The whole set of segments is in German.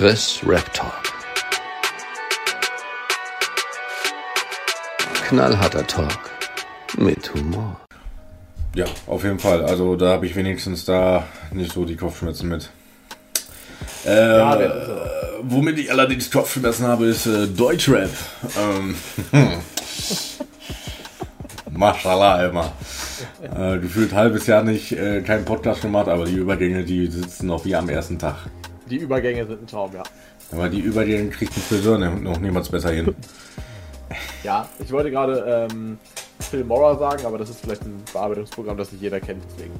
Chris Rap Talk. Knallharter Talk mit Humor. Ja, auf jeden Fall. Also da habe ich wenigstens da nicht so die Kopfschmerzen mit. Äh, Ja, so. womit ich allerdings Kopfschmerzen habe, ist äh, Deutschrap. Ähm, Mashallah immer. Äh, gefühlt halbes Jahr nicht äh, keinen Podcast gemacht, aber die Übergänge, die sitzen noch wie am ersten Tag. Die Übergänge sind ein Traum, ja. Aber die Übergänge kriegt ein Friseur ne- noch niemals besser hin. Ja, ich wollte gerade ähm, Filmora sagen, aber das ist vielleicht ein Bearbeitungsprogramm, das nicht jeder kennt, deswegen.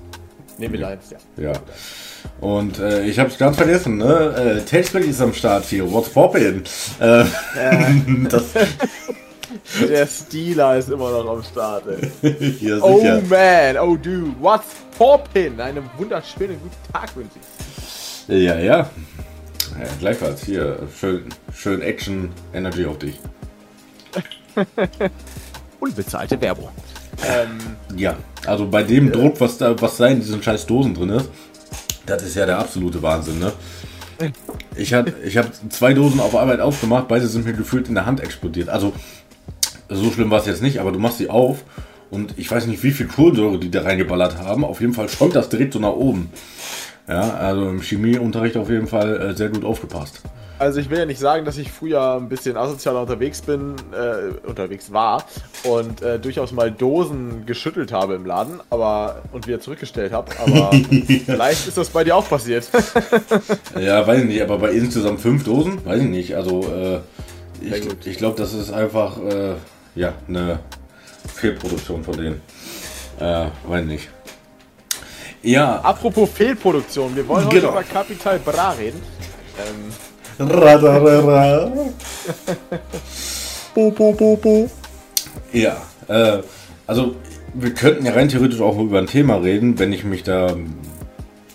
Nehmen wir eins, ja. Ja. Und äh, ich habe es ganz vergessen, ne? Äh, Tailspin ist am Start hier. What's poppin'? Äh, Der Steeler ist immer noch am Start, ey. ja, Oh man, oh dude, what's poppin'? Einen wunderschönen guten Tag wünsche ich. Ja, ja. Ja, gleichfalls. Hier, schön, schön Action, Energy auf dich. Unbezahlte Werbung. Ähm, Ja, also bei dem Druck, was da, was da in diesen scheiß Dosen drin ist, das ist ja der absolute Wahnsinn, ne? Ich habe ich hab zwei Dosen auf Arbeit aufgemacht, beide sind mir gefühlt in der Hand explodiert. Also, so schlimm war es jetzt nicht, aber du machst sie auf und ich weiß nicht, wie viel Kohlensäure die da reingeballert haben. Auf jeden Fall schäumt das direkt so nach oben. Ja, also im Chemieunterricht auf jeden Fall äh, sehr gut aufgepasst. also ich will ja nicht sagen, dass ich früher ein bisschen asozialer unterwegs bin, äh, unterwegs war und äh, durchaus mal Dosen geschüttelt habe im Laden, aber und wieder zurückgestellt habe. Aber vielleicht ist das bei dir auch passiert. Ja, weiß ich nicht, aber bei insgesamt fünf Dosen, weiß ich nicht. Also, äh, ich, ich glaube, das ist einfach, äh, ja, eine Fehlproduktion von denen. Äh, weiß nicht. Ja, Apropos Fehlproduktion, wir wollen heute Genau. über Capital Bra reden. Ähm, Radarara. bo, bo, bo, bo. Ja, äh, also wir könnten ja rein theoretisch auch über ein Thema reden, wenn ich mich da ein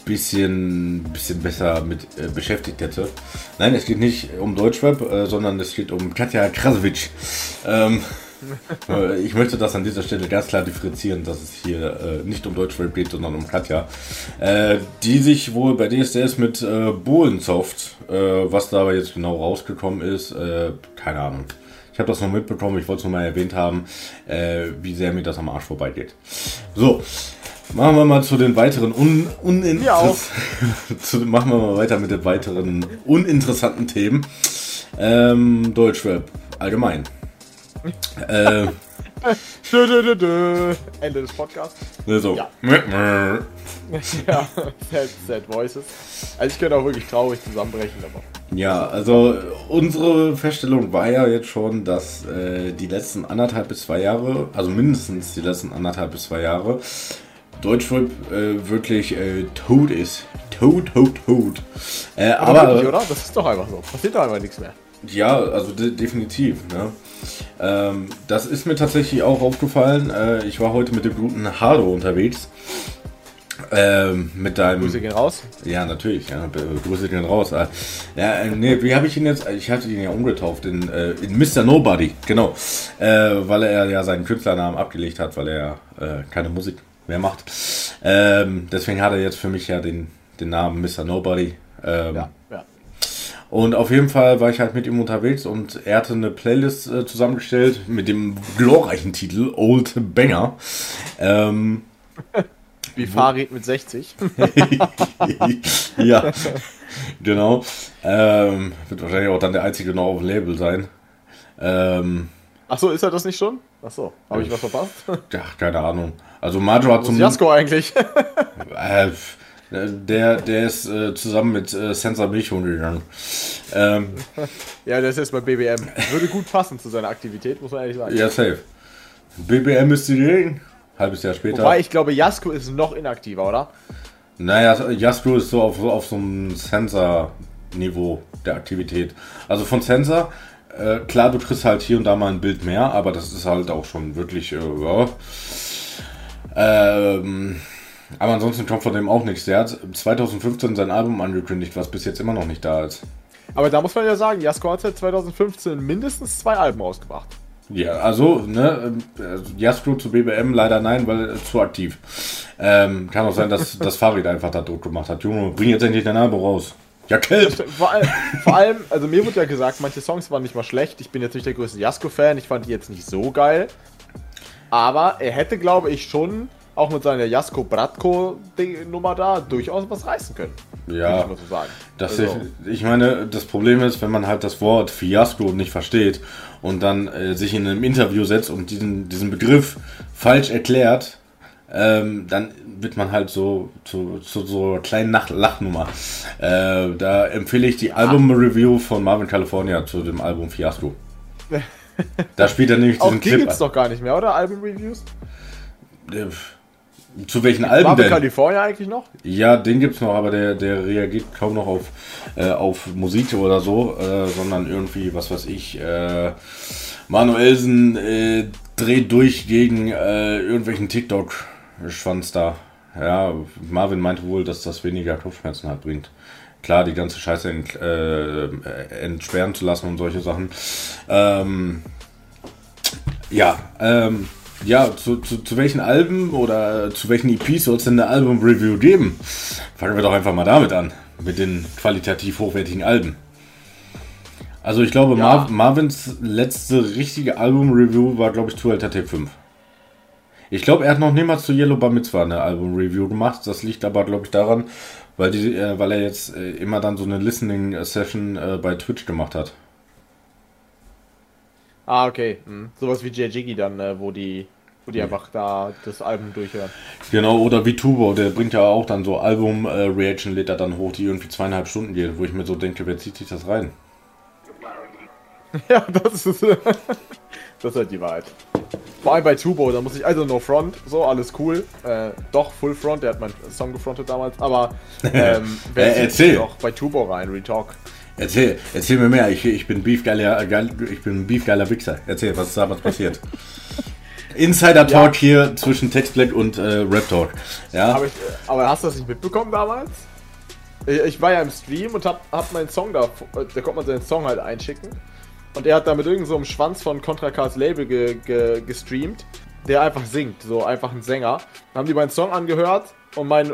bisschen, bisschen besser mit äh, beschäftigt hätte. Nein, es geht nicht um Deutschrap, äh, sondern es geht um Katja Krasowitsch. Ähm, äh, ich möchte das an dieser Stelle ganz klar differenzieren, dass es hier äh, nicht um Deutschrap geht, sondern um Katja. Äh, die sich wohl bei DSDS mit äh, Bohlensoft, äh, was da aber jetzt genau rausgekommen ist, äh, keine Ahnung. Ich habe das noch mitbekommen, ich wollte es nur mal erwähnt haben, äh, wie sehr mir das am Arsch vorbeigeht. So, machen wir mal zu den weiteren un zu, machen wir mal weiter mit den weiteren uninteressanten Themen. Ähm, Deutschrap allgemein. Äh, dö, dö, dö, dö. Ende des Podcasts. so. Ja. ja, sad, sad voices. Also ich könnte auch wirklich traurig zusammenbrechen, aber Ja, also unsere Feststellung war ja jetzt schon, dass äh, die letzten anderthalb bis zwei Jahre, also mindestens die letzten anderthalb bis zwei Jahre, Deutschrap äh, wirklich äh, tot ist. Tot, tot, tot. Äh, aber, aber wirklich, oder? Das ist doch einfach so. Passiert doch einfach nichts mehr. Ja, also de definitiv. Ne? Ähm, das ist mir tatsächlich auch aufgefallen. Äh, ich war heute mit dem guten Hardo unterwegs. Ähm, mit deinem. Grüße gehen raus. Ja, natürlich. Ja, Be- Grüße gehen raus. Äh, Ja, äh, nee, wie habe ich ihn jetzt? Ich hatte ihn ja umgetauft in, äh, in Mr. Nobody, genau. Äh, weil er ja seinen Künstlernamen abgelegt hat, weil er äh, keine Musik mehr macht. Ähm, deswegen hat er jetzt für mich ja den, den Namen Mr. Nobody. Ähm, ja. Und auf jeden Fall war ich halt mit ihm unterwegs und er hatte eine Playlist äh, zusammengestellt mit dem glorreichen Titel Old Banger. Ähm, Wie Farid mit 60. ja, genau. Ähm, wird wahrscheinlich auch dann der einzige noch auf dem Label sein. Ähm, Achso, ist er das nicht schon? Achso, habe ich was verpasst? ja, keine Ahnung. Also Majo hat zum Jasko eigentlich? äh, der, der ist äh, zusammen mit äh, Sensor Milchhuhn gegangen. Ähm, ja, der ist bei BBM. Würde gut passen zu seiner Aktivität, muss man ehrlich sagen. ja, safe. BBM ist die Gegend. Halbes Jahr später. Wobei ich glaube, Jasko ist noch inaktiver, oder? Naja, Jaspro ist so auf, auf so einem Sensor-Niveau der Aktivität. Also von Sensor, äh, klar, du kriegst halt hier und da mal ein Bild mehr, aber das ist halt auch schon wirklich, äh, ja. Ähm, aber ansonsten kommt von dem auch nichts. Der hat 2015 sein Album angekündigt, was bis jetzt immer noch nicht da ist. Aber da muss man ja sagen, Jasko hat seit 2015 mindestens zwei Alben rausgebracht. Ja, also, ne, äh, Jaspro zu BBM leider nein, weil äh, zu aktiv. Ähm, kann auch sein, dass das Farid einfach da Druck gemacht hat. Junge, bring jetzt endlich dein Album raus. Ja, Kelp. Vor allem, vor allem, also mir wurde ja gesagt, manche Songs waren nicht mal schlecht. Ich bin jetzt nicht der größte Jasko-Fan, ich fand die jetzt nicht so geil. Aber er hätte, glaube ich, schon auch mit seiner Jasko Bratko Nummer da durchaus was reißen können. Ja, ich, mal so sagen. Das also. ich, ich meine, das Problem ist, wenn man halt das Wort Fiasko nicht versteht und dann äh, sich in einem Interview setzt und diesen, diesen Begriff falsch erklärt, ähm, dann wird man halt so zu, zu so einer kleinen Nach Lachnummer. Äh, da empfehle ich die Album-Review von Marvin California zu dem Album Fiasco. Da spielt er nämlich diesen Auch die Clip. gibt's doch gar nicht mehr, oder? Album-Reviews? Äh, zu welchen Alben Marvin denn? California eigentlich noch? Ja, den gibt's noch, aber der, der reagiert kaum noch auf, äh, auf Musik oder so, äh, sondern irgendwie, was weiß ich, äh, Manuelsen äh, dreht durch gegen äh, irgendwelchen TikTok-Schwanz da. Ja, Marvin meinte wohl, dass das weniger Kopfschmerzen halt bringt. Klar, die ganze Scheiße ent, äh, entsperren zu lassen und solche Sachen. Ähm, ja, ähm, ja, zu, zu, zu welchen Alben oder zu welchen EPs soll es denn eine Album-Review geben? Fangen wir doch einfach mal damit an. Mit den qualitativ hochwertigen Alben. Also ich glaube, ja. Mar Marvins letzte richtige Album-Review war, glaube ich, Tour Tape 5. Ich glaube, er hat noch niemals zu Yellow Bar Mitzvah eine Album-Review gemacht. Das liegt aber, glaube ich, daran, weil, die, äh, weil er jetzt äh, immer dann so eine Listening-Session äh, bei Twitch gemacht hat. Ah, okay. Hm. Sowas wie J. Jiggy dann, äh, wo die wo die einfach da das Album durchhören. Genau, oder wie Tubo, der bringt ja auch dann so Album-Reaction-Litter äh, dann hoch, die irgendwie zweieinhalb Stunden gehen, wo ich mir so denke, wer zieht sich das rein? Ja, das ist, das ist halt die Wahrheit. Vor allem bei Tubo, da muss ich, also no front, so, alles cool. Äh, doch, Full Front, der hat meinen Song gefrontet damals, aber ähm, wer äh, erzähl. doch bei Tubo rein, Retalk. Erzähl, erzähl mir mehr. Ich, ich bin beefgeiler, geil, ich bin beefgeiler Wichser. Erzähl, was ist damals passiert? Insider Talk ja. hier zwischen Text Black und äh, Rap Talk. Ja. Aber, ich, aber, hast du das nicht mitbekommen damals? Ich, ich, war ja im Stream und hab, hab meinen Song da, da konnte man seinen Song halt einschicken. Und er hat da mit irgendeinem so Schwanz von Contra Cars Label ge, ge, gestreamt, der einfach singt, so einfach ein Sänger. Dann haben die meinen Song angehört und mein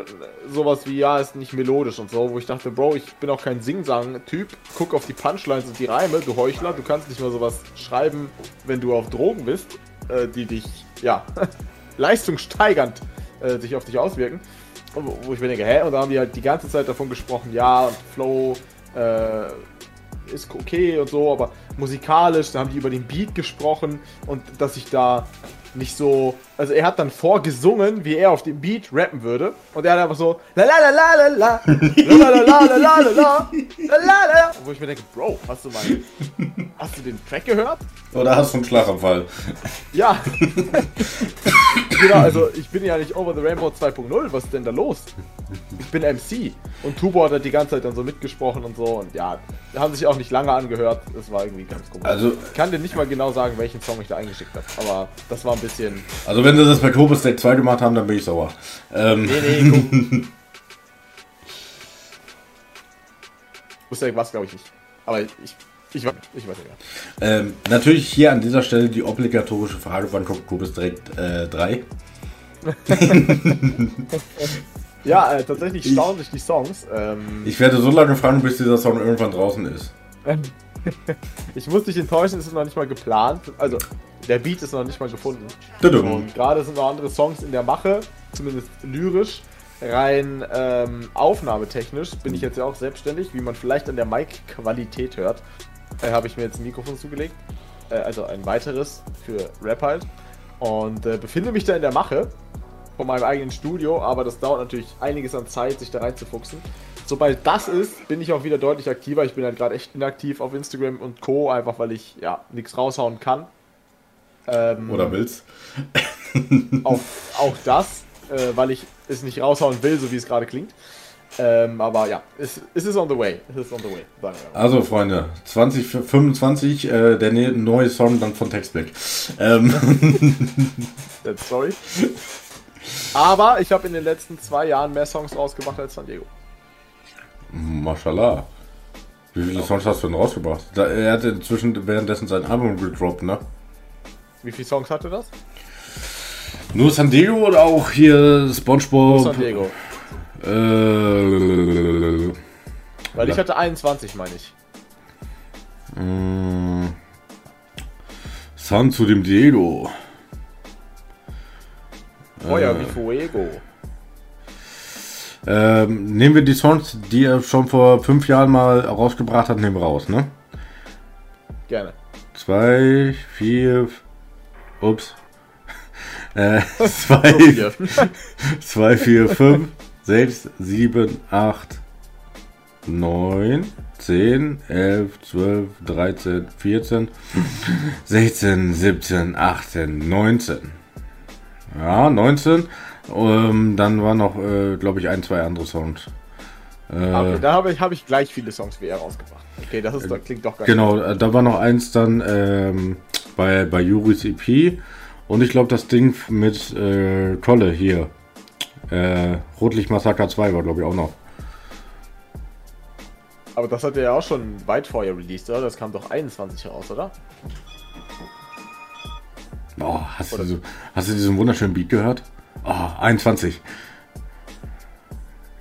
sowas wie, ja, ist nicht melodisch und so, wo ich dachte, Bro, ich bin auch kein Sing-Sang-Typ, guck auf die Punchlines und die Reime, du Heuchler, du kannst nicht mal sowas schreiben, wenn du auf Drogen bist, äh, die dich, ja, leistungssteigernd äh, sich auf dich auswirken. Wo, wo ich mir denke, hä? Und da haben die halt die ganze Zeit davon gesprochen, ja, Flow, äh, ist okay und so, aber musikalisch, da haben die über den Beat gesprochen und dass ich da nicht so. Also er hat dann vorgesungen, wie er auf dem Beat rappen würde. Und er hat einfach so la la la la la la la la la la la la Wo ich mir denke, Bro, hast du mal. Hast du den Track gehört? Oder hast du einen Schlaganfall? Ja. Genau, also ich bin ja nicht Over the Rainbow 2.0, was ist denn da los? Ich bin MC. Und Tubo hat halt die ganze Zeit dann so mitgesprochen und so. Und ja, haben sich auch nicht lange angehört. Das war irgendwie ganz komisch. Also, ich kann dir nicht mal genau sagen, welchen Song ich da eingeschickt habe. Aber das war ein bisschen. Also wenn sie das bei Cobus Deck 2 gemacht haben, dann bin ich sauer. Ähm. Nee, nee, guck. Wusste was glaube ich nicht. Aber ich, ich, weiß, ich weiß nicht. Ähm, natürlich hier an dieser Stelle die obligatorische Frage, wann kommt Cobus direkt äh, 3? ja, äh, tatsächlich staunen sich die Songs. Ähm, ich werde so lange fragen, bis dieser Song irgendwann draußen ist. ich muss dich enttäuschen, es ist noch nicht mal geplant. Also, der Beat ist noch nicht mal gefunden. Und gerade sind noch andere Songs in der Mache, zumindest lyrisch. Rein ähm, aufnahmetechnisch bin ich jetzt ja auch selbstständig, wie man vielleicht an der Mic-Qualität hört. Äh, Habe ich mir jetzt ein Mikrofon zugelegt. Äh, also ein weiteres für Rap halt. Und äh, befinde mich da in der Mache von meinem eigenen Studio, aber das dauert natürlich einiges an Zeit, sich da reinzufuchsen. Sobald das ist, bin ich auch wieder deutlich aktiver. Ich bin halt gerade echt inaktiv auf Instagram und Co., einfach weil ich ja nichts raushauen kann. Ähm, Oder willst. auch, auch das, äh, weil ich es nicht raushauen will, so wie es gerade klingt. Ähm, aber ja, es, ist on the way. Es ist on the way. Also, Freunde, 2025, äh, der ne-, neue Song dann von Textback. Ähm. Sorry. Aber ich habe in den letzten zwei Jahren mehr Songs rausgebracht als San Diego. Mashallah. Wie viele Songs hast du denn rausgebracht? Da, er hat inzwischen währenddessen sein Album gedroppt, ne? Wie viele Songs hatte das? Nur San Diego oder auch hier SpongeBob? Nur San Diego. Äh, Weil ich hatte 21, meine ich. Mm. San zu dem Diego. Feuer Äh. wie Fuego. Ähm, nehmen wir die Songs, die er schon vor fünf Jahren mal rausgebracht hat, nehmen wir raus, ne? Gerne. Zwei, vier, ups. Äh, zwei, zwei, vier, fünf, sechs, sieben, acht, neun, zehn, elf, zwölf, dreizehn, vierzehn, sechzehn, siebzehn, achtzehn, neunzehn. Ja, 19. Ähm, dann waren noch, äh, glaube ich, ein, zwei andere Songs. Äh, Okay, da habe ich, hab ich gleich viele Songs wie er rausgebracht. Okay, das ist, doch- klingt doch ganz Genau, äh, da war noch eins dann ähm, bei, bei Juris EP. Und ich glaube, das Ding mit äh, Kolle hier. Äh, Rotlicht Massaker 2 war, glaube ich, auch noch. Aber das hat er ja auch schon weit vorher released, oder? Das kam doch 21 raus, oder? Oh, hast, du, so- hast du diesen wunderschönen Beat gehört? Oh, 21.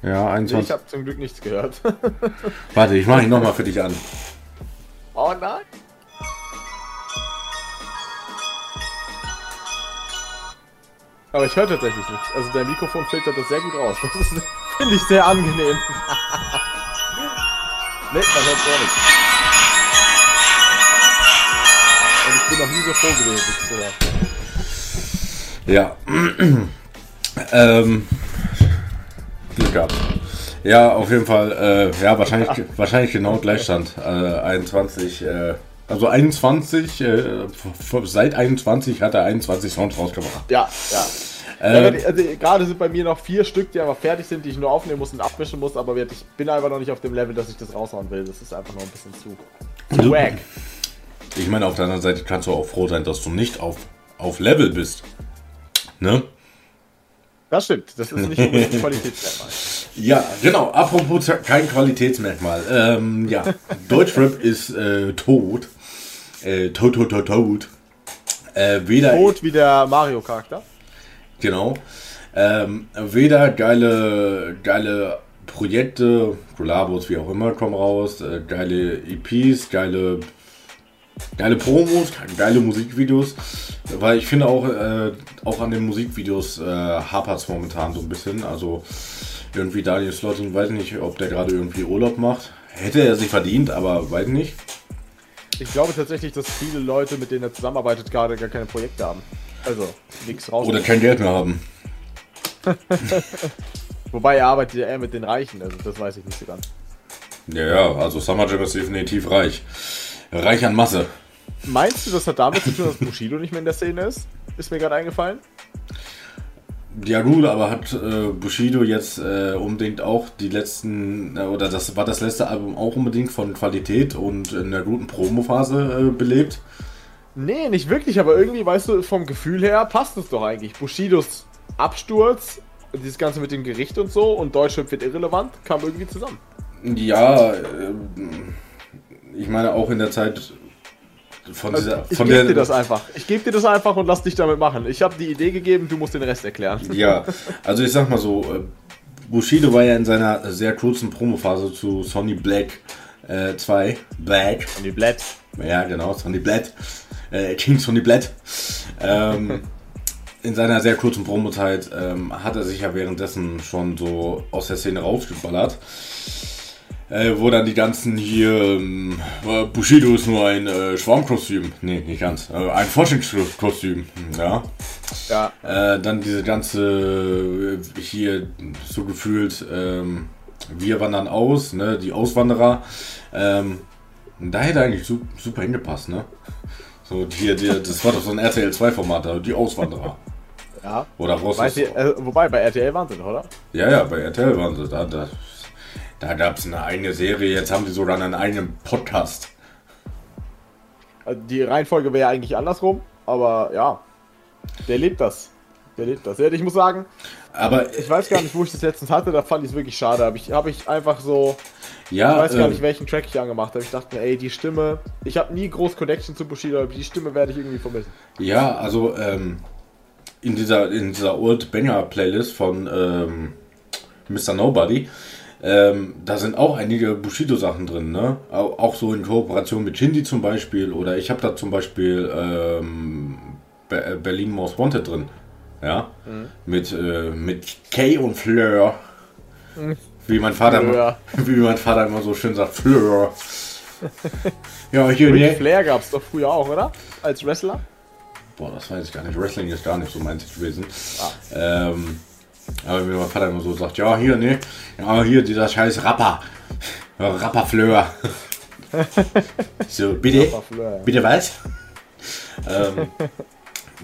Ja, Nee, 21. ich habe zum Glück nichts gehört. Warte, ich mache ihn nochmal für dich an. oh nein! Aber ich höre tatsächlich nichts. Also der Mikrofon filtert das sehr gut raus. Das finde ich sehr angenehm. ne, man hört gar nichts. Und ich bin noch nie so froh gewesen. Oder? Ja. ähm. Glück gehabt. Ja, auf jeden Fall. Äh, ja, wahrscheinlich, wahrscheinlich genau Gleichstand. Äh, 21. Äh, also 21. Äh, seit 21 hat er 21 Songs rausgebracht. Ja, ja. Äh, ja also, gerade sind bei mir noch vier Stück, die einfach fertig sind, die ich nur aufnehmen muss und abmischen muss, aber ich bin einfach noch nicht auf dem Level, dass ich das raushauen will. Das ist einfach noch ein bisschen zu, zu Du- wack. ich meine, auf der anderen Seite kannst du auch froh sein, dass du nicht auf, auf Level bist. Ne? Das stimmt, das ist nicht unbedingt ein Qualitätsmerkmal. Ja, genau. Apropos kein Qualitätsmerkmal. Ähm, ja, Deutschrap ist äh, tot. Äh, tot, tot, tot, tot. Äh, weder Tot wie der Mario-Charakter. Genau. Ähm, weder geile, geile Projekte, Kollabos, wie auch immer, kommen raus. Äh, geile EPs, geile, geile Promos, geile Musikvideos. Weil ich finde auch, äh, auch an den Musikvideos äh, hapert es momentan so ein bisschen. Also irgendwie Daniel Slotting, weiß nicht, ob der gerade irgendwie Urlaub macht. Hätte er sich verdient, aber weiß nicht. Ich glaube tatsächlich, dass viele Leute, mit denen er zusammenarbeitet, gerade gar keine Projekte haben. Also, nichts raus. Oder kein Geld mehr haben. Wobei er arbeitet ja eher mit den Reichen, also das weiß ich nicht so ganz. Ja, ja, also Summer Jam ist definitiv reich. Reich an Masse. Meinst du, das hat damit zu tun, dass Bushido nicht mehr in der Szene ist? Ist mir gerade eingefallen. Ja gut, aber hat äh, Bushido jetzt äh, unbedingt auch die letzten, äh, oder das war das letzte Album auch unbedingt von Qualität und in einer guten Promophase äh, belebt? Nee, nicht wirklich, aber irgendwie, weißt du, vom Gefühl her passt es doch eigentlich. Bushidos Absturz, dieses Ganze mit dem Gericht und so und Deutschland wird irrelevant, kam irgendwie zusammen. Ja, äh, ich meine auch in der Zeit von Also, dieser, ich gebe dir das einfach. Ich gebe dir das einfach und lass dich damit machen. Ich habe die Idee gegeben, du musst den Rest erklären. Ja, also ich sag mal so, äh, Bushido war ja in seiner sehr kurzen Promophase zu Sonny Black 2, Black, Und die Blatt. Ja, genau, Sonny Blatt. Äh, King Sonny Blatt. Ähm, in seiner sehr kurzen Promozeit ähm, hat er sich ja währenddessen schon so aus der Szene rausgeballert. Äh, wo dann die ganzen hier, ähm, äh, Bushido ist nur ein äh, Schwarmkostüm. Nee, nicht ganz. Äh, ein Forschungskostüm. Ja. Ja. Äh, dann diese ganze äh, hier so gefühlt, ähm, wir wandern aus, ne, die Auswanderer. Ähm, da hätte eigentlich su super hingepasst, ne? So hier, die, das war doch so ein RTL 2 Format, da, die Auswanderer. ja. Oder raus. Weißt du, äh, wobei, bei RTL waren sie doch, oder? Ja, ja, bei RTL waren sie da. Da, da gab es eine eigene Serie, jetzt haben sie sogar einen eigenen Podcast. Also Die Reihenfolge wäre ja eigentlich andersrum, aber ja. Der lebt das. Der lebt das. Ich muss sagen, Aber ich weiß gar nicht, wo ich das letztens hatte, da fand ich es wirklich schade. Habe ich, hab ich einfach so. ja, Ich weiß gar ähm, nicht, welchen Track ich angemacht habe. Ich dachte mir, ey, die Stimme. Ich habe nie groß Connection zu Bushido, aber die Stimme werde ich irgendwie vermissen. Ja, also ähm, in dieser in dieser Old Banger Playlist von ähm, Mr. Nobody Ähm, da sind auch einige Bushido-Sachen drin, ne? Auch, so in Kooperation mit Shindy zum Beispiel. Oder ich habe da zum Beispiel ähm, Be äh, Berlin Most Wanted drin. Ja? Mhm. Mit, äh, mit Kay und Fleur. Mhm. Wie mein Vater, Fleur. wie mein Vater immer so schön sagt, Fleur. ja, hier, Ric? Flair gab es doch früher auch, oder? Als Wrestler? Boah, das weiß ich gar nicht. Wrestling ist gar nicht so mein gewesen. Ah. Ähm, aber wie mein Vater immer so sagt, ja, hier, ne, ja, hier, dieser scheiß Rapper. Rapperfleur. so, bitte, bitte was? ähm,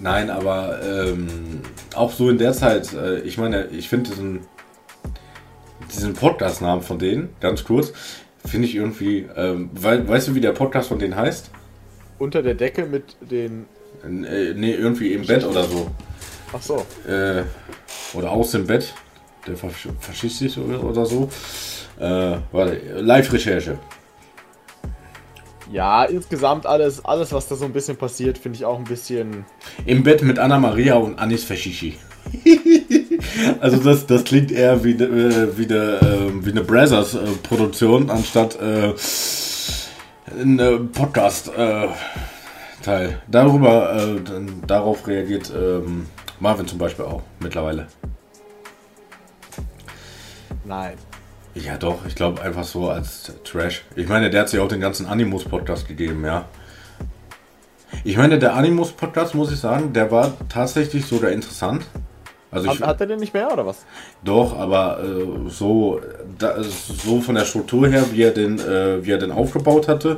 nein, aber ähm, auch so in der Zeit, äh, ich meine, ich finde diesen, diesen Podcast-Namen von denen, ganz kurz, finde ich irgendwie, ähm, we weißt du, wie der Podcast von denen heißt? Unter der Decke mit den... Äh, nee, irgendwie im Bett oder so. Ach so. Äh, oder aus dem Bett, der faschistisch oder, oder so. Äh, warte, Live-Recherche. Ja, insgesamt alles, alles, was da so ein bisschen passiert, finde ich auch ein bisschen. Im Bett mit Anna Maria und Anis Faschichi. also das, das klingt eher wie, äh, wie, eine, äh, wie eine Brazzers-Produktion, anstatt äh, ein äh, Podcast-Teil. Äh, Darüber, äh, darauf reagiert ähm, Marvin zum Beispiel auch mittlerweile. Nein. Ja, doch, ich glaube einfach so als Trash. Ich meine, der hat sich auch den ganzen Animus-Podcast gegeben, ja. Ich meine, der Animus-Podcast, muss ich sagen, der war tatsächlich sogar interessant. Also ich, hat, er den nicht mehr oder was? Doch, aber äh, so, da, so von der Struktur her, wie er, den, äh, wie er den aufgebaut hatte,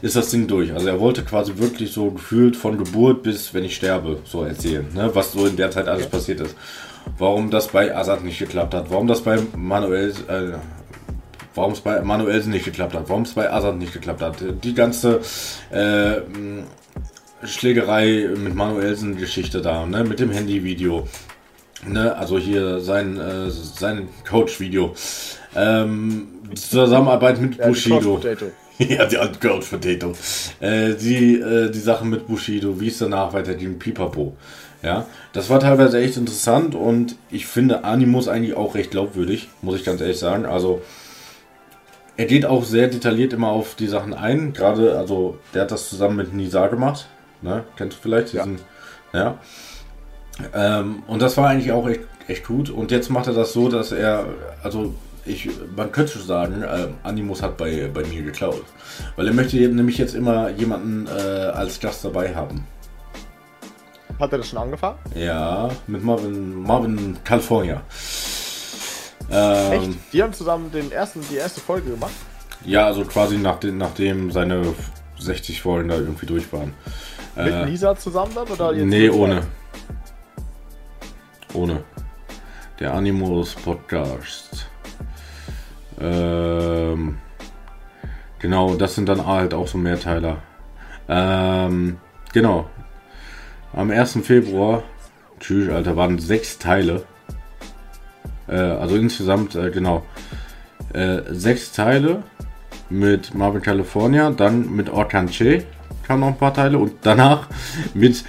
ist das Ding durch. Also er wollte quasi wirklich so gefühlt von Geburt bis wenn ich sterbe, so erzählen, ne? was so in der Zeit alles okay. passiert ist. Warum das bei Assad nicht geklappt hat, warum das bei Manuel, äh, warum es bei Manuelsen nicht geklappt hat, warum es bei Assad nicht geklappt hat. Die ganze äh, Schlägerei mit Manuelsen Geschichte da, ne? mit dem Handyvideo. Ne, also hier sein, äh, sein Coach-Video. Ähm, Zusammenarbeit mit ja, Bushido. ja, die alte Coach Potato. Äh, die, äh, die Sachen mit Bushido, wie es danach weiterging, Pipapo. Ja, das war teilweise echt interessant und ich finde Animus eigentlich auch recht glaubwürdig, muss ich ganz ehrlich sagen. Also, er geht auch sehr detailliert immer auf die Sachen ein. Gerade, also, der hat das zusammen mit Nisa gemacht. Ne? Kennst du vielleicht? Diesen, ja. ja. Ähm, und das war eigentlich auch echt, echt gut. Und jetzt macht er das so, dass er, also ich, man könnte sagen, äh, Animus hat bei, bei mir geklaut. Weil er möchte nämlich jetzt immer jemanden äh, als Gast dabei haben. Hat er das schon angefangen? Ja, mit Marvin, Marvin California. Ähm, Echt? Die haben zusammen den ersten, die erste Folge gemacht? Ja, also quasi nach den, nachdem seine 60 Folgen da irgendwie durch waren. Mit äh, Lisa zusammen dann? Oder jetzt nee, ohne. Ohne. Der Animus Podcast. Ähm, genau, das sind dann halt auch so Mehrteiler. Ähm, genau. Am 1. Februar, tschüss, Alter, waren sechs Teile. Äh, also insgesamt, äh, genau. Äh, sechs Teile mit Marvin California, dann mit Orkan Che kamen noch ein paar Teile und danach mit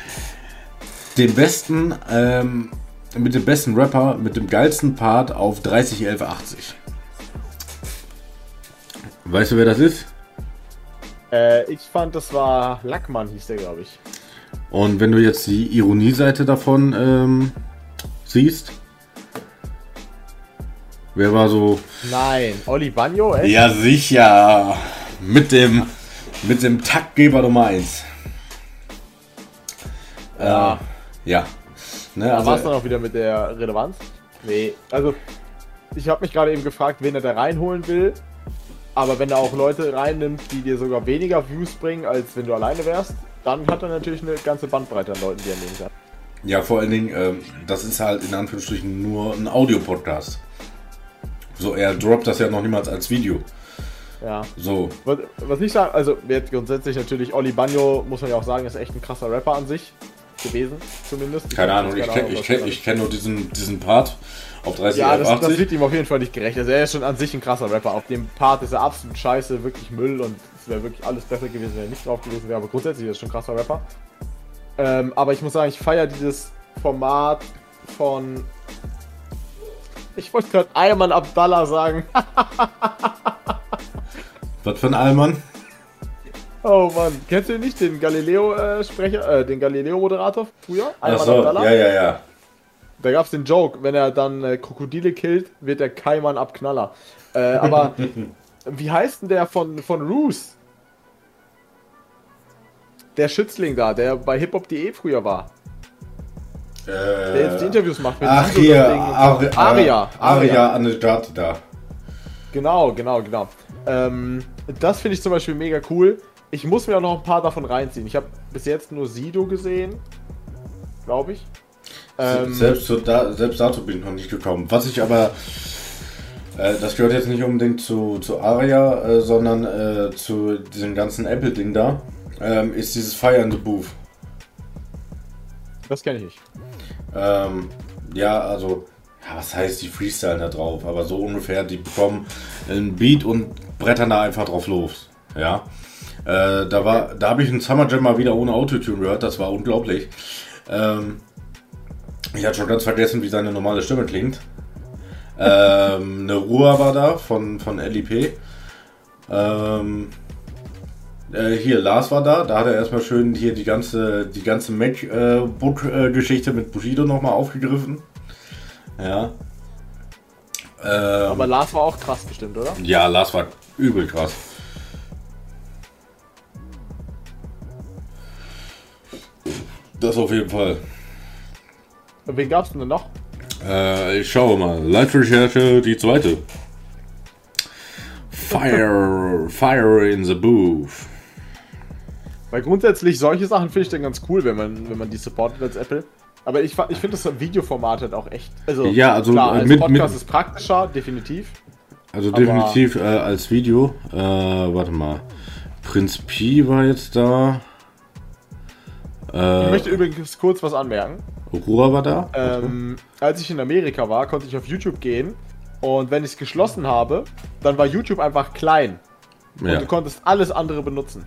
dem besten ähm, mit dem besten Rapper, mit dem geilsten Part auf 30, 11, 80. Weißt du, wer das ist? Äh, ich fand, das war Lackmann, hieß der, glaube ich. Und wenn du jetzt die Ironie-Seite davon ähm, siehst, wer war so. Nein, Oli Bagno, echt? Ja, sicher. Mit dem, mit dem Taktgeber Nummer 1. Ja. Äh, ja. Ne, also, war es dann auch wieder mit der Relevanz? Nee, also ich habe mich gerade eben gefragt, wen er da reinholen will. Aber wenn er auch Leute reinnimmt, die dir sogar weniger Views bringen, als wenn du alleine wärst, dann hat er natürlich eine ganze Bandbreite an Leuten, die er nehmen kann. Ja, vor allen Dingen, ähm, das ist halt in Anführungsstrichen nur ein Audio-Podcast. So, er droppt das ja noch niemals als Video. Ja. So. Was, was ich sage, also jetzt grundsätzlich natürlich, Oli Bagno, muss man ja auch sagen, ist echt ein krasser Rapper an sich gewesen, zumindest. Ich keine Ahnung, ich kenne ich kenn, ich kenn nur diesen, diesen Part auf 30 Ja, das, das, wird ihm auf jeden Fall nicht gerecht. Also er ist schon an sich ein krasser Rapper. Auf dem Part ist er absolut scheiße, wirklich Müll und es wäre wirklich alles besser gewesen, wenn er nicht drauf gewesen wäre. Aber grundsätzlich ist er schon ein krasser Rapper. Ähm, aber ich muss sagen, ich feiere dieses Format von Ich wollte gerade Ayman Abdallah sagen. Was für ein Allmann? Oh Mann, kennst du nicht den Galileo-Sprecher, äh, den Galileo-Moderator früher? Ayman Achso, ja, ja, ja. Da gab es den Joke, wenn er dann äh, Krokodile killt, wird der Kaiman Abknaller. Äh, aber wie heißt denn der von, von Roos? Der Schützling da, der bei hiphop.de früher war. Der jetzt die Interviews macht mit Äh, Ach Sido hier, und so. Aria, Aria. Aria Anejati da. Genau, genau, genau. Ähm, das finde ich zum Beispiel mega cool. Ich muss mir auch noch ein paar davon reinziehen. Ich habe bis jetzt nur Sido gesehen, glaube ich. Ähm, Selbst, so da, selbst dazu bin ich noch nicht gekommen. Was ich aber, äh, das gehört jetzt nicht unbedingt zu, zu Aria, äh, sondern äh, zu diesem ganzen Apple-Ding da, ähm, ist dieses Fire in the Booth. das kenne ich nicht. Ähm, ja, also, ja, was heißt die Freestyle da drauf? Aber so ungefähr, die bekommen einen Beat und brettern da einfach drauf los. Ja. Äh, da war, da habe ich einen Summer Jam mal wieder ohne Autotune gehört, das war unglaublich. Ähm, ich hatte schon ganz vergessen, wie seine normale Stimme klingt. ähm, eine Ruhe war da von, von LIP. Ähm, äh, hier, Lars war da, da hat er erstmal schön hier die ganze, die ganze MacBook-Geschichte mit Bushido nochmal aufgegriffen. Ja. Ähm, Aber Lars war auch krass bestimmt, oder? ja, Lars war übel krass. Das auf jeden Fall. Und wen gab's denn noch? Äh, ich schaue mal. Live-Recherche, die zweite. Fire, Fire in the Booth. Weil grundsätzlich solche Sachen finde ich dann ganz cool, wenn man, wenn man die supportet als Apple. Aber ich, ich finde das Videoformat halt auch echt. Also, Ja, also, klar, äh, als mit- Podcast mit- ist praktischer, definitiv. Also definitiv äh, als Video. Äh, warte mal. Prinz Pi war jetzt da. Ich Äh, möchte übrigens kurz was anmerken. Ruhr war da. Ähm, als ich in Amerika war, konnte ich auf YouTube gehen. Und wenn ich es geschlossen habe, dann war YouTube einfach klein. Und ja, du konntest alles andere benutzen.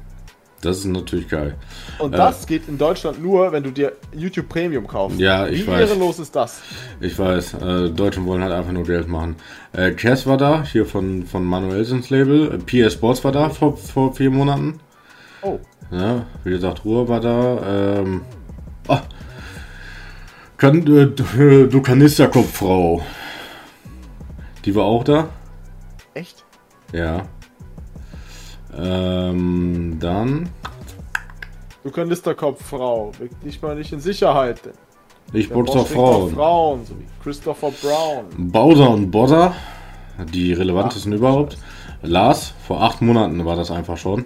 das ist natürlich geil. Und Äh. das geht in Deutschland nur, wenn du dir YouTube Premium kaufst. Ja, ich Wie weiß. ehrenlos ist das? Ich weiß, äh, Deutschen wollen halt einfach nur Geld machen. Äh, Cass war da, hier von, von Manuelsens Label. Äh, PS Sports war da vor, vor vier Monaten. Oh, Ja, wie gesagt, Ruhr war da. Ähm, ah, kann, äh, du, du Kanisterkopffrau. Die war auch da. echt? Ja. Ähm, dann. Du Kanisterkopffrau, wirkt dich mal nicht in Sicherheit. Ich Boss doch Frauen. Frauen, so wie Christopher Brown. Bowser und Bozza, die relevantesten überhaupt. Lars, vor acht Monaten war das einfach schon.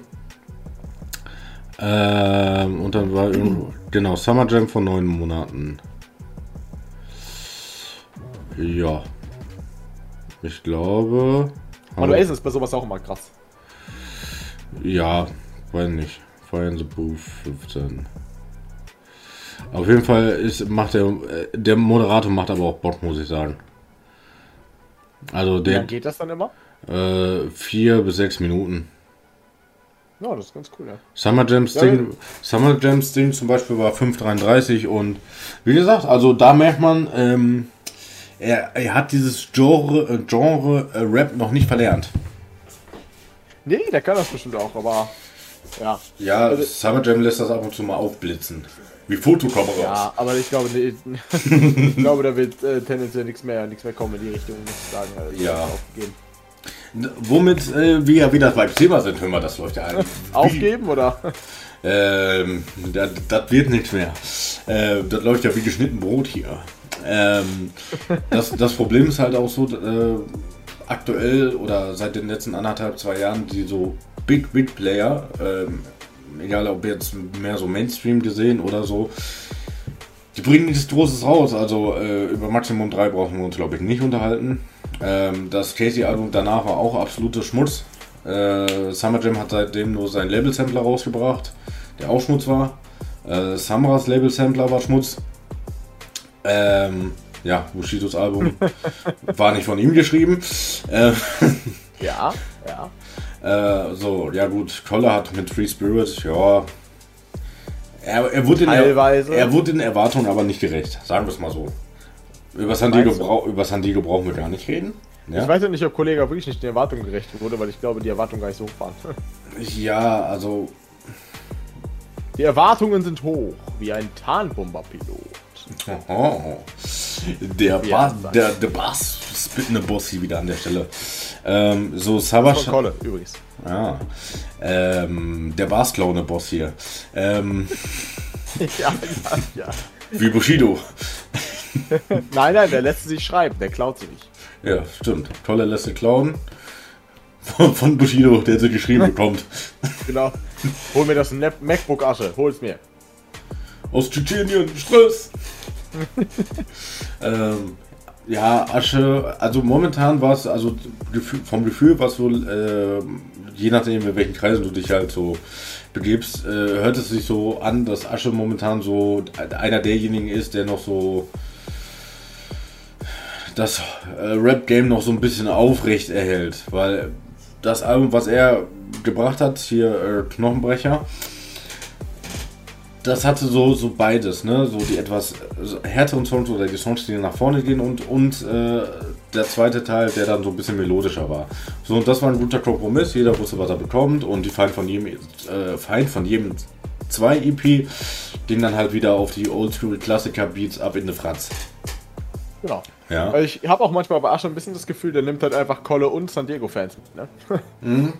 Ähm, und dann war irgendwo, genau, Summer Jam vor neun Monaten. Ja. Ich glaube. Manuelsen ist bei sowas auch immer krass. Ja, weiß nicht. Fire in the Booth 15. Auf jeden Fall ist, macht der, äh, der Moderator macht aber auch Bock, muss ich sagen. Also Wie der lange geht das dann immer? äh, vier bis sechs Minuten. Ja, das ist ganz cool, ja. Summer Jams Ja, Ding, Summer Jams Ding zum Beispiel war 5,33 und wie gesagt, also da merkt man, ähm, er, er hat dieses Genre, äh, Genre äh, Rap noch nicht verlernt. Nee, der kann das bestimmt auch, aber ja. Ja, Also- Summer Jam lässt das ab und zu mal aufblitzen. Wie Fotokameras. Ja, aber ich glaube, nee, ich glaube, da wird äh, tendenziell nichts mehr, nichts mehr kommen in die Richtung, muss ich sagen. Also, Ja. Aufgegeben. Womit äh, wir ja wieder beim Thema sind, hören wir, das läuft ja ein. Aufgeben oder? Ähm, das, das wird nichts mehr. Äh, das läuft ja wie geschnitten Brot hier. Ähm, das, das Problem ist halt auch so, äh, aktuell oder seit den letzten anderthalb, zwei Jahren, die so Big, Big Player, ähm, egal ob jetzt mehr so Mainstream gesehen oder so, die bringen nichts Großes raus. Also äh, über Maximum 3 brauchen wir uns, glaube ich, nicht unterhalten. Ähm, das Casey-Album danach war auch absoluter Schmutz. Äh, Summer Jam hat seitdem nur seinen Label-Sampler rausgebracht, der auch Schmutz war. Äh, Samras Label-Sampler war Schmutz. Ähm, ja, Bushidos Album war nicht von ihm geschrieben. Äh, Ja, ja. äh, so, ja gut, Koller hat mit Free Spirit, ja. Er, er, wurde in Teilweise. er wurde den Erwartungen aber nicht gerecht, sagen wir es mal so. Über San, Diego brau über San Diego brauchen wir gar nicht reden. Ja, Ich weiß ja nicht, ob Kollege wirklich nicht den Erwartungen gerecht wurde, weil ich glaube, die Erwartungen gar nicht so hoch waren. ja also Die Erwartungen sind hoch, wie ein Tarnbomberpilot. Oh, der, Ja, Ba- sag. der, der Bass, spittende Boss hier wieder an der Stelle. Ähm, so. Von Kolle, übrigens. Ja. Ähm, der Bassklaune Boss hier. Ähm, ja, ja, ja. wie Bushido. Nein, nein, der lässt sie sich schreiben, der klaut sie nicht. Ja, stimmt. Tolle lässt sie klauen. Von, von Bushido, der sie geschrieben bekommt. Genau. Hol mir das Nap- MacBook Asche, hol's mir. Aus Tschetschenien, Stress. ähm, ja, Asche, also momentan war es, also vom Gefühl, was wohl, äh, je nachdem, in welchen Kreisen du dich halt so begibst, äh, hört es sich so an, dass Asche momentan so einer derjenigen ist, der noch so das äh, Rap-Game noch so ein bisschen aufrecht erhält, weil das Album, was er gebracht hat, hier äh, Knochenbrecher, das hatte so, so beides, ne? So die etwas härteren Songs oder die Songs, die nach vorne gehen und, und äh, der zweite Teil, der dann so ein bisschen melodischer war. So, und das war ein guter Kompromiss. Jeder wusste, was er bekommt und die Feind von jedem, äh, Feind von jedem zwei EP ging dann halt wieder auf die Oldschool Klassiker Beats ab in die Fratz. Genau. Ja. Ich habe auch manchmal bei Asche ein bisschen das Gefühl, der nimmt halt einfach Kolle und San Diego-Fans mit, ne? Mhm.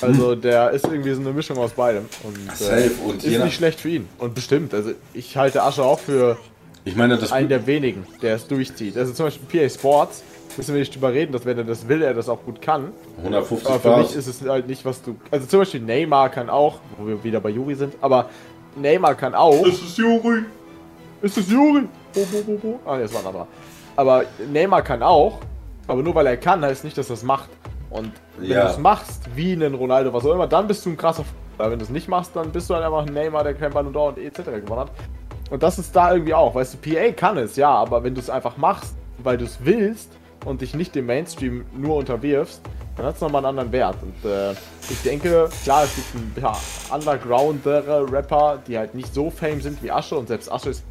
Also der ist irgendwie so eine Mischung aus beidem. Und, äh, Safe. Und ist nicht schlecht für ihn. Und bestimmt. Also ich halte Asche auch für Ich meine, das einen der wenigen, der es durchzieht. Also zum Beispiel PA Sports, müssen wir nicht drüber reden, dass wenn er das will, er das auch gut kann. 150 Aber für Bars. mich ist es halt nicht, was du. Also zum Beispiel Neymar kann auch, wo wir wieder bei Juri sind, aber Neymar kann auch. Das ist Juri. Ist es Juri? Bo, bo, bo, bo. Ah, ne, das war ein anderer. Aber Neymar kann auch, aber nur weil er kann, heißt nicht, dass er es macht. Und wenn Ja. du es machst, wie einen Ronaldo, was auch immer, dann bist du ein krasser Fußballer. Wenn du es nicht machst, dann bist du halt einfach ein Neymar, der kein Ballon d'Or und etc. gewonnen hat. Und das ist da irgendwie auch. Weißt du, PA kann es, ja, aber wenn du es einfach machst, weil du es willst und dich nicht dem Mainstream nur unterwirfst, dann hat es nochmal einen anderen Wert. Und äh, ich denke, klar, es gibt ein paar undergroundere Rapper, die halt nicht so fame sind wie Asche und selbst Asche ist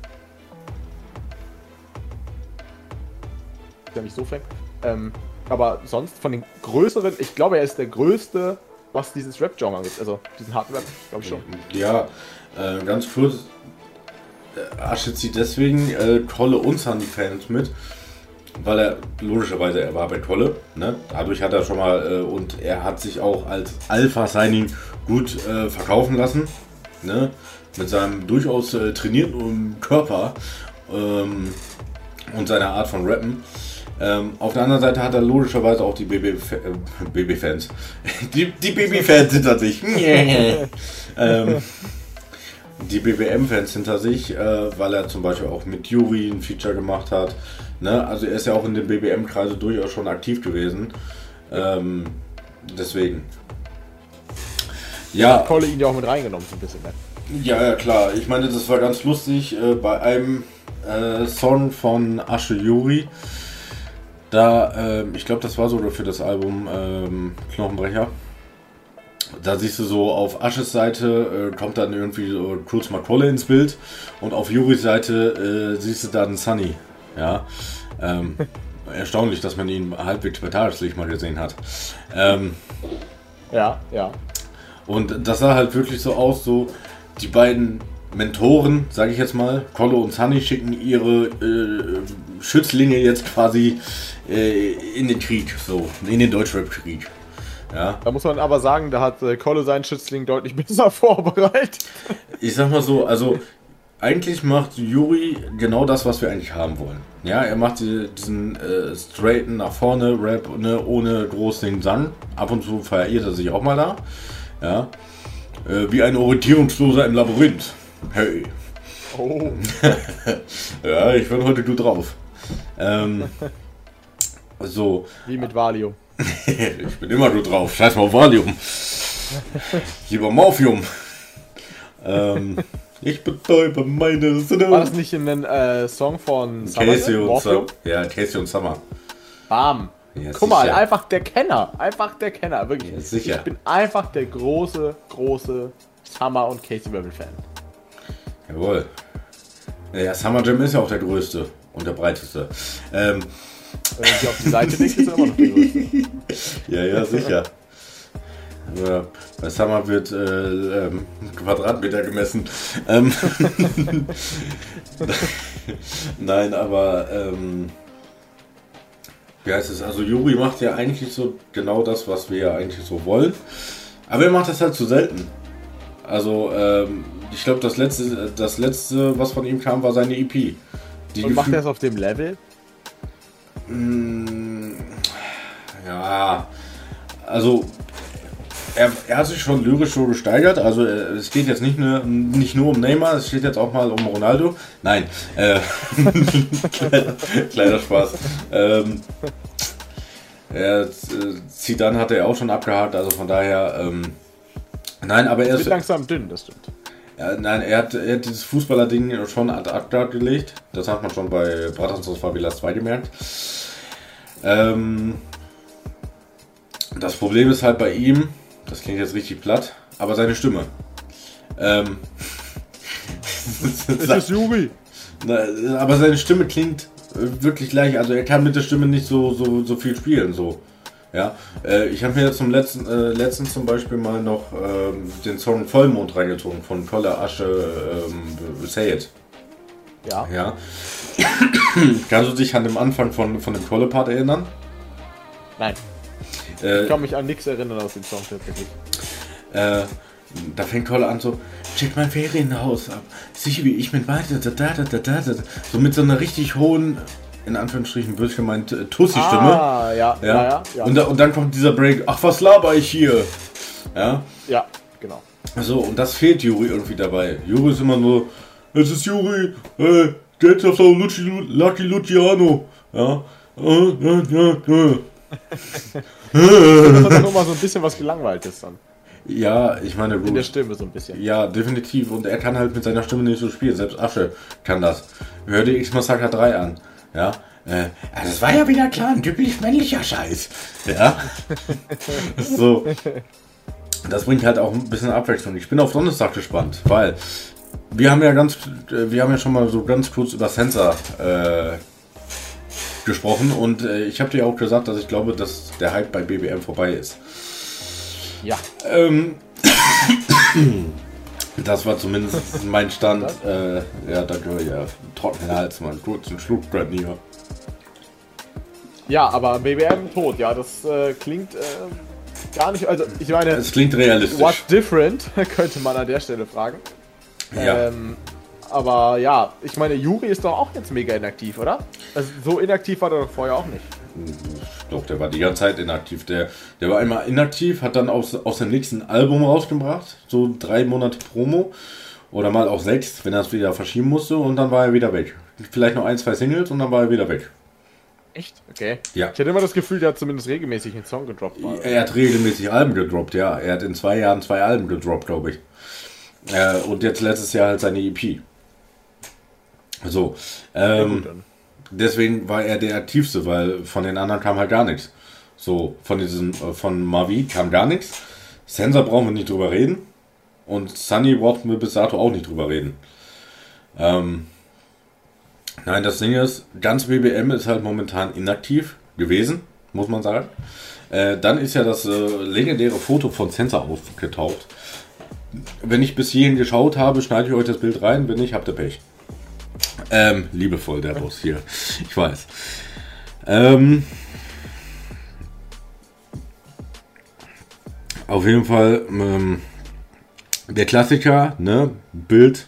ja nicht so fame. Ähm, aber sonst von den größeren, ich glaube, er ist der größte, was dieses Rap-Genre gibt. Also diesen harten Rap, glaube ich schon. Ja, äh, ganz kurz. äh, Asche zieht deswegen äh, Kolle und Sunny-Fans mit, weil er logischerweise er war bei Kolle. Ne? Dadurch hat er schon mal äh, und er hat sich auch als Alpha-Signing gut äh, verkaufen lassen. Ne? Mit seinem durchaus äh, trainierten Körper ähm, und seiner Art von Rappen. Ähm, auf der anderen Seite hat er logischerweise auch die BB-Fans. Äh. Die, die BB-Fans hinter sich. ähm, die BBM-Fans hinter sich, äh, weil er zum Beispiel auch mit Yuri ein Feature gemacht hat. Ne? Also er ist ja auch in den BBM-Kreise durchaus schon aktiv gewesen. Ähm, deswegen. Ja, Kolle ihn ja auch mit reingenommen, so ein bisschen. Ne? ja, ja, klar. Ich meine, das war ganz lustig äh, bei einem äh, Song von Asche Yuri. Da, ähm, ich glaube, das war sogar für das Album ähm, Knochenbrecher. Da siehst du so auf Asches Seite äh, kommt dann irgendwie so Cruz McCauley ins Bild und auf Juris Seite äh, siehst du dann Sunny. Ja. Ähm, erstaunlich, dass man ihn halbwegs bei Tageslicht mal gesehen hat. Ähm, Ja, ja. und das sah halt wirklich so aus, so die beiden Mentoren, sage ich jetzt mal, Kollo und Sunny schicken ihre äh, Schützlinge jetzt quasi äh, in den Krieg, so, in den Deutschrap-Krieg. Ja, Da muss man aber sagen, da hat äh, Kolle seinen Schützling deutlich besser vorbereitet. ich sag mal so, also eigentlich macht Yuri genau das, was wir eigentlich haben wollen. Ja, er macht die- diesen äh, straighten nach vorne Rap ne, ohne großen Sang. Ab und zu verirrt er sich auch mal da. Ja, äh, wie ein Orientierungsloser im Labyrinth. Hey. Oh. Ja, ich bin heute gut drauf. Ähm, so, Wie mit Valium. ich bin immer gut drauf. Scheiß mal auf Valium. Lieber Morphium. Ähm, ich betäube meine Sinne. War das nicht in einem äh, Song von Summer? Casey und? Summer. Ja, Casey und Summer. Bam. Ja, Guck mal, sicher. einfach der Kenner. Einfach der Kenner, wirklich. Ja, sicher. Ich bin einfach der große, große Summer und Casey Rebel Fan. Jawohl. Ja, Summer Jam ist ja auch der größte. Und der breiteste. Ähm, Wenn sich auf die Seite legt, ist er immer noch der größte. ja, ja, sicher. Aber bei Summer wird äh, ähm, Quadratmeter gemessen. Ähm, Nein, aber ähm, wie heißt es? Also Juri macht ja eigentlich so genau das, was wir ja eigentlich so wollen. Aber er macht das halt zu selten. Also ähm, ich glaube, das letzte, das letzte, was von ihm kam, war seine EP. Die Und macht gefühl- er es auf dem Level? Mm, Ja, also er, er hat sich schon lyrisch so gesteigert. Also äh, es geht jetzt nicht nur, nicht nur um Neymar, es steht jetzt auch mal um Ronaldo. Nein, äh, kleiner, kleiner Spaß. Ähm, er, äh, Zidane hat er auch schon abgehakt, also von daher. Ähm, nein, aber er Wird ist. langsam dünn, das stimmt. Ja, nein, er hat, er hat dieses Fußballer-Ding schon ad acta gelegt. Das hat man schon bei Bratas aus Favelas 2 gemerkt. Ähm, das Problem ist halt bei ihm, das klingt jetzt richtig platt, aber seine Stimme. Ähm, Es ist. Na, aber seine Stimme klingt wirklich gleich. Also er kann mit der Stimme nicht so, so, so viel spielen. So. Ja, äh, ich habe mir zum letzten, äh, letzten zum Beispiel mal noch ähm, den Song Vollmond reingezogen von Kolle Asche ähm, Say It. Ja. Ja. Kannst du dich an den Anfang von, von dem Kolle-Part erinnern? Nein. Äh, Ich kann mich an nichts erinnern aus dem Song tatsächlich. Äh, da fängt Kolle an so, check mein Ferienhaus ab. Sicher wie ich mit weiter, da, da, da, da, da, da. So mit so einer richtig hohen, in Anführungsstrichen böse gemeint, äh, Tussi-Stimme. Ah, ja, ja, ja. Ja, Und, da, und dann kommt dieser Break, ach was laber ich hier? Ja, ja genau. so, und das fehlt Juri irgendwie dabei. Juri ist immer nur, es ist Juri, äh, Dance of Luci, Lucky Luciano. Ja, äh, äh, äh, äh. Das hat dann immer so ein bisschen was Gelangweiltes dann. Ja, ich meine, gut. In der Stimme so ein bisschen. Ja, definitiv. Und er kann halt mit seiner Stimme nicht so spielen. Selbst Asche kann das. Hör dir X Massacre 3 an. Ja. Äh, ja, das war ja wieder klar, ein typisch männlicher Scheiß. Ja. so. Das bringt halt auch ein bisschen Abwechslung. Ich bin auf Donnerstag gespannt, weil wir haben ja ganz, äh, wir haben ja schon mal so ganz kurz über Sensor äh, gesprochen und äh, ich habe dir auch gesagt, dass ich glaube, dass der Hype bei BBM vorbei ist. Ja. Ähm, das war zumindest mein Stand. Äh, ja, danke, ja. Trockener Hals, mal einen kurzen Schluck gerade hier. Ja, aber BBM tot, ja, das äh, klingt äh, gar nicht. Also, ich meine, Es klingt realistisch. what different, könnte man an der Stelle fragen. Ja. Ähm, aber ja, ich meine, Juri ist doch auch jetzt mega inaktiv, oder? Also, so inaktiv war er doch vorher auch nicht. Doch, der war die ganze Zeit inaktiv. Der, der war einmal inaktiv, hat dann aus, aus dem nächsten Album rausgebracht. So drei Monate Promo. Oder mal auch sechs, wenn er es wieder verschieben musste. Und dann war er wieder weg. Vielleicht noch ein, zwei Singles und dann war er wieder weg. Echt? Okay. Ja. Ich hatte immer das Gefühl, der hat zumindest regelmäßig einen Song gedroppt. Er hat regelmäßig Alben gedroppt, ja. Er hat in zwei Jahren zwei Alben gedroppt, glaube ich. Äh, und jetzt letztes Jahr halt seine EP. So. Ja, Ähm, gut, dann. Deswegen war er der aktivste, weil von den anderen kam halt gar nichts. So, von diesem, äh, von Mavi kam gar nichts. Sensor brauchen wir nicht drüber reden. Und Sunny brauchten wir bis dato auch nicht drüber reden. Ähm, nein, das Ding ist, ganz BBM ist halt momentan inaktiv gewesen, muss man sagen. Äh, dann ist ja das äh, legendäre Foto von Sensor aufgetaucht. Wenn ich bis hierhin geschaut habe, schneide ich euch das Bild rein. Wenn nicht, habt ihr Pech. Ähm, liebevoll, der Boss hier. Ich weiß. Ähm, auf jeden Fall ähm, der Klassiker, ne? Bild,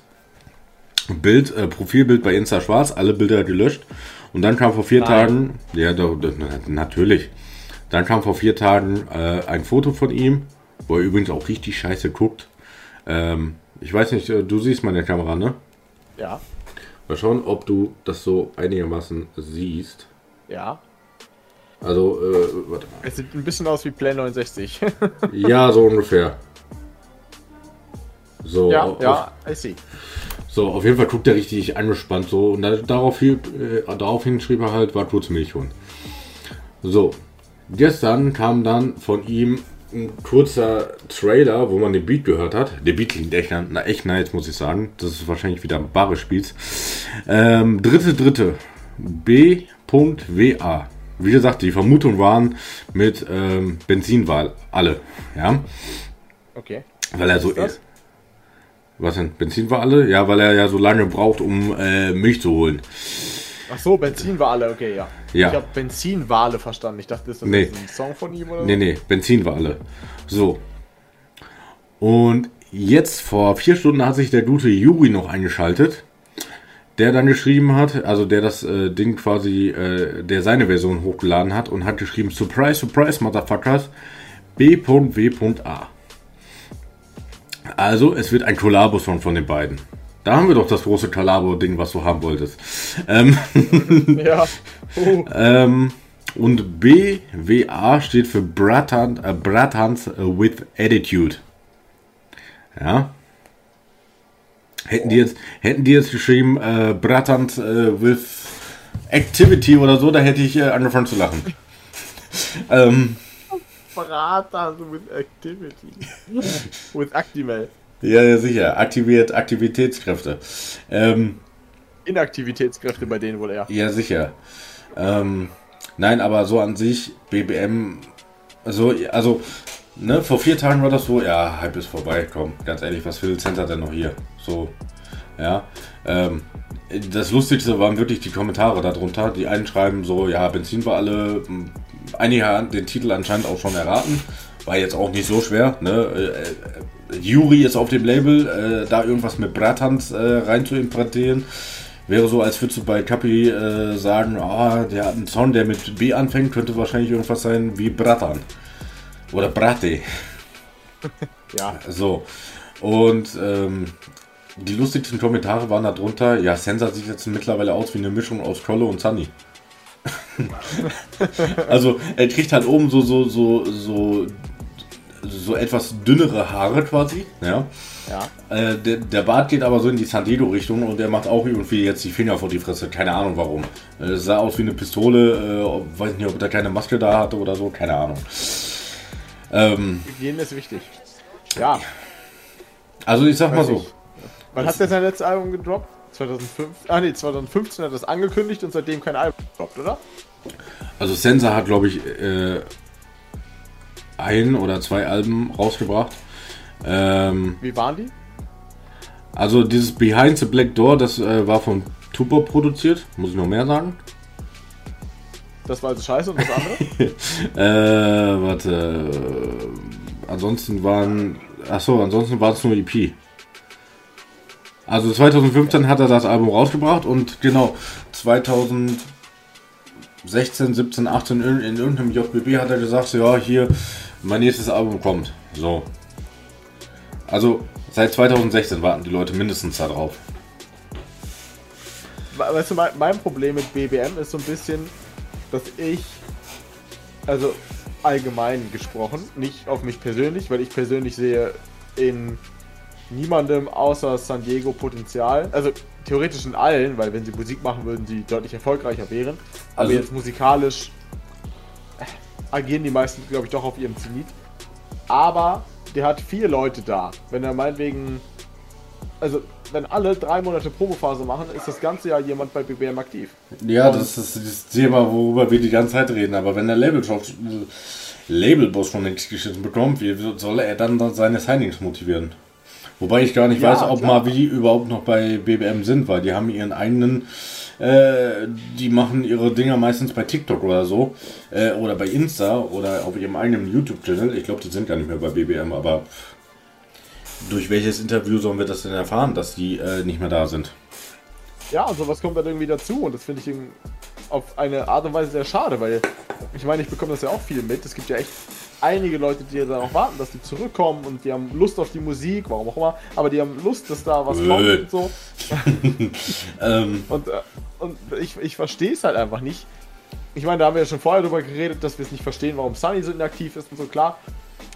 Bild, äh, Profilbild bei Insta schwarz, alle Bilder gelöscht. Und dann kam vor vier Nein. Tagen, ja, doch, doch, na- natürlich. Dann kam vor vier Tagen äh, ein Foto von ihm, wo er übrigens auch richtig scheiße guckt. Ähm, ich weiß nicht, äh, du siehst meine Kamera, ne? Ja. Mal schauen, ob du das so einigermaßen siehst. Ja. Also, äh, warte mal. Es sieht ein bisschen aus wie Play 69. Ja, so ungefähr. So, ja, auf, ja, I see. so, auf jeden Fall guckt er richtig angespannt so. Und da, darauf hielt, äh, daraufhin schrieb er halt, war kurz Milchhund. So, gestern kam dann von ihm ein kurzer Trailer, wo man den Beat gehört hat. Der Beat klingt echt, na, echt nice, muss ich sagen. Das ist wahrscheinlich wieder ein Bares Spiels. Ähm, dritte, dritte B.WA. Wie gesagt, die Vermutungen waren mit ähm, Benzinwahl alle. Ja. Okay. Weil er so ist das? Was denn? Benzinwale? Ja, weil er ja so lange braucht, um äh, Milch zu holen. Ach so, Benzinwale, okay, ja. Ja. Ich habe Benzinwale verstanden. Ich dachte, ist das Nee. jetzt ein Song von ihm oder Nee, so? nee, Benzinwale. So. Und jetzt vor vier Stunden hat sich der gute Juri noch eingeschaltet, der dann geschrieben hat, also der das äh, Ding quasi, äh, der seine Version hochgeladen hat und hat geschrieben, Surprise, Surprise, Motherfuckers, B.W.A. Also, es wird ein Kollabo-Song von den beiden. Da haben wir doch das große Kollabo-Ding, was du haben wolltest. Ähm, Ja. Oh. ähm, und BWA steht für Bratan, äh, Bratans with Attitude. Ja. Hätten die jetzt, hätten die jetzt geschrieben, äh, Bratans äh, with Activity oder so, da hätte ich äh, angefangen zu lachen. ähm, Berater with Activity. with Actimel. Ja, ja, sicher. Aktiviert Aktivitätskräfte. Ähm, Inaktivitätskräfte bei denen wohl eher. Ja, sicher. Ähm, nein, aber so an sich, BBM, so, also, ne, vor vier Tagen war das so, ja, Hype ist vorbei, komm, ganz ehrlich, was für Lizenz hat er denn noch hier? So, ja. Ähm, das Lustigste waren wirklich die Kommentare darunter. Die einen schreiben so, ja, Benzin war alle, m, einige haben den Titel anscheinend auch schon erraten. War jetzt auch nicht so schwer, ne? Juri ist auf dem Label, äh, da irgendwas mit Bratans äh, rein zu implantieren. Wäre so, als würdest du bei Kapi äh, sagen, ah, der hat einen Song, der mit B anfängt, könnte wahrscheinlich irgendwas sein wie Bratan. Oder Brate. Ja. So. Und ähm, die lustigsten Kommentare waren darunter, ja, Sensor sieht jetzt mittlerweile aus wie eine Mischung aus Kolle und Sunny. also er kriegt halt oben so, so, so, so, so etwas dünnere Haare quasi. Ja. Ja. Äh, der, der Bart geht aber so in die Sandido-Richtung und er macht auch irgendwie jetzt die Finger vor die Fresse. Keine Ahnung warum. Äh, Es sah aus wie eine Pistole. Äh, weiß nicht, ob er keine Maske da hatte oder so. Keine Ahnung. Ähm, Hygiene ist wichtig. Ja. also ich sag mal Weiß so. ich. Wann hat der sein letztes Album gedroppt? 2005? Ah nee, 2015 hat er das angekündigt und seitdem kein Album gedroppt, oder? Also Sensor hat, glaube ich, äh, ein oder zwei Alben rausgebracht. Ähm, Wie waren die? also dieses Behind the Black Door, das äh, war von Tupo produziert. Muss ich noch mehr sagen? Das war also scheiße und das andere? Äh, warte. äh, Ansonsten waren. Achso, ansonsten war es nur EP. Also 2015 hat er das Album rausgebracht und genau 2016, 17, 18 in, in irgendeinem JBB hat er gesagt, so, ja, hier, mein nächstes Album kommt. So. Also seit 2016 warten die Leute mindestens darauf. We- Weißt du, mein, mein Problem mit BBM ist so ein bisschen, dass ich, also allgemein gesprochen, nicht auf mich persönlich, weil ich persönlich sehe in niemandem außer San Diego Potenzial. Also theoretisch in allen, weil wenn sie Musik machen würden, sie deutlich erfolgreicher wären. Aber Also- jetzt musikalisch agieren die meisten, glaube ich, doch auf ihrem Zenit. Aber der hat vier Leute da. Wenn er meinetwegen also wenn alle drei Monate Promophase machen, ist das ganze Jahr jemand bei BBM aktiv. Ja, Und- das ist das Thema, worüber wir die ganze Zeit reden. Aber wenn der Labelboss, Labelboss schon nichts geschissen bekommt, wie soll er dann seine Signings motivieren? Wobei ich gar nicht Ja, weiß, ob klar. mal wie die überhaupt noch bei BBM sind, weil die haben ihren eigenen, äh, die machen ihre Dinger meistens bei TikTok oder so, äh, oder bei Insta oder auf ihrem eigenen YouTube-Channel. Ich glaube, die sind gar nicht mehr bei BBM, aber durch welches Interview sollen wir das denn erfahren, dass die äh, nicht mehr da sind? Ja, und sowas kommt dann irgendwie dazu und das finde ich auf eine Art und Weise sehr schade, weil ich meine, ich bekomme das ja auch viel mit. Es gibt ja echt einige Leute, die darauf warten, dass die zurückkommen und die haben Lust auf die Musik, warum auch immer, aber die haben Lust, dass da was Äh. kommt und so. Ähm, Und, äh, und ich, ich verstehe es halt einfach nicht. Ich meine, da haben wir ja schon vorher drüber geredet, dass wir es nicht verstehen, warum Sunny so inaktiv ist und so, klar.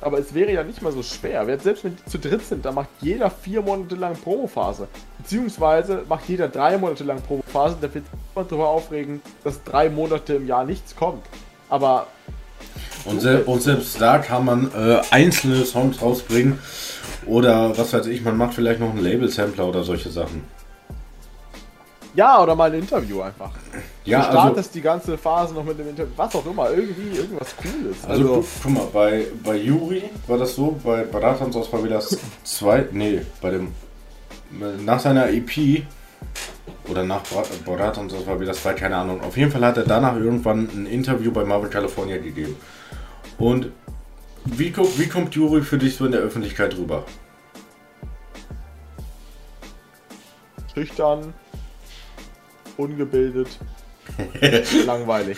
Aber es wäre ja nicht mal so schwer. Wer- Selbst wenn die zu dritt sind, dann macht jeder vier Monate lang Promophase. Beziehungsweise macht jeder drei Monate lang Promophase. Da wird niemand darüber aufregen, dass drei Monate im Jahr nichts kommt. Aber Und, se und selbst da kann man äh, einzelne Songs rausbringen. Oder was weiß ich, man macht vielleicht noch einen Label-Sampler oder solche Sachen. Ja, oder mal ein Interview einfach. Ja, du also, startest die ganze Phase noch mit dem Interview, was auch immer, irgendwie irgendwas Cooles. also, Also, gu- guck mal, bei, bei Juri war das so, bei Beratern aus Favelas 2, nee, bei dem, nach seiner EP oder nach Beratern aus Favelas 2, keine Ahnung, auf jeden Fall hat er danach irgendwann ein Interview bei Marvel California gegeben. Und wie, wie kommt Juri für dich so in der Öffentlichkeit rüber? schüchtern, ungebildet, langweilig.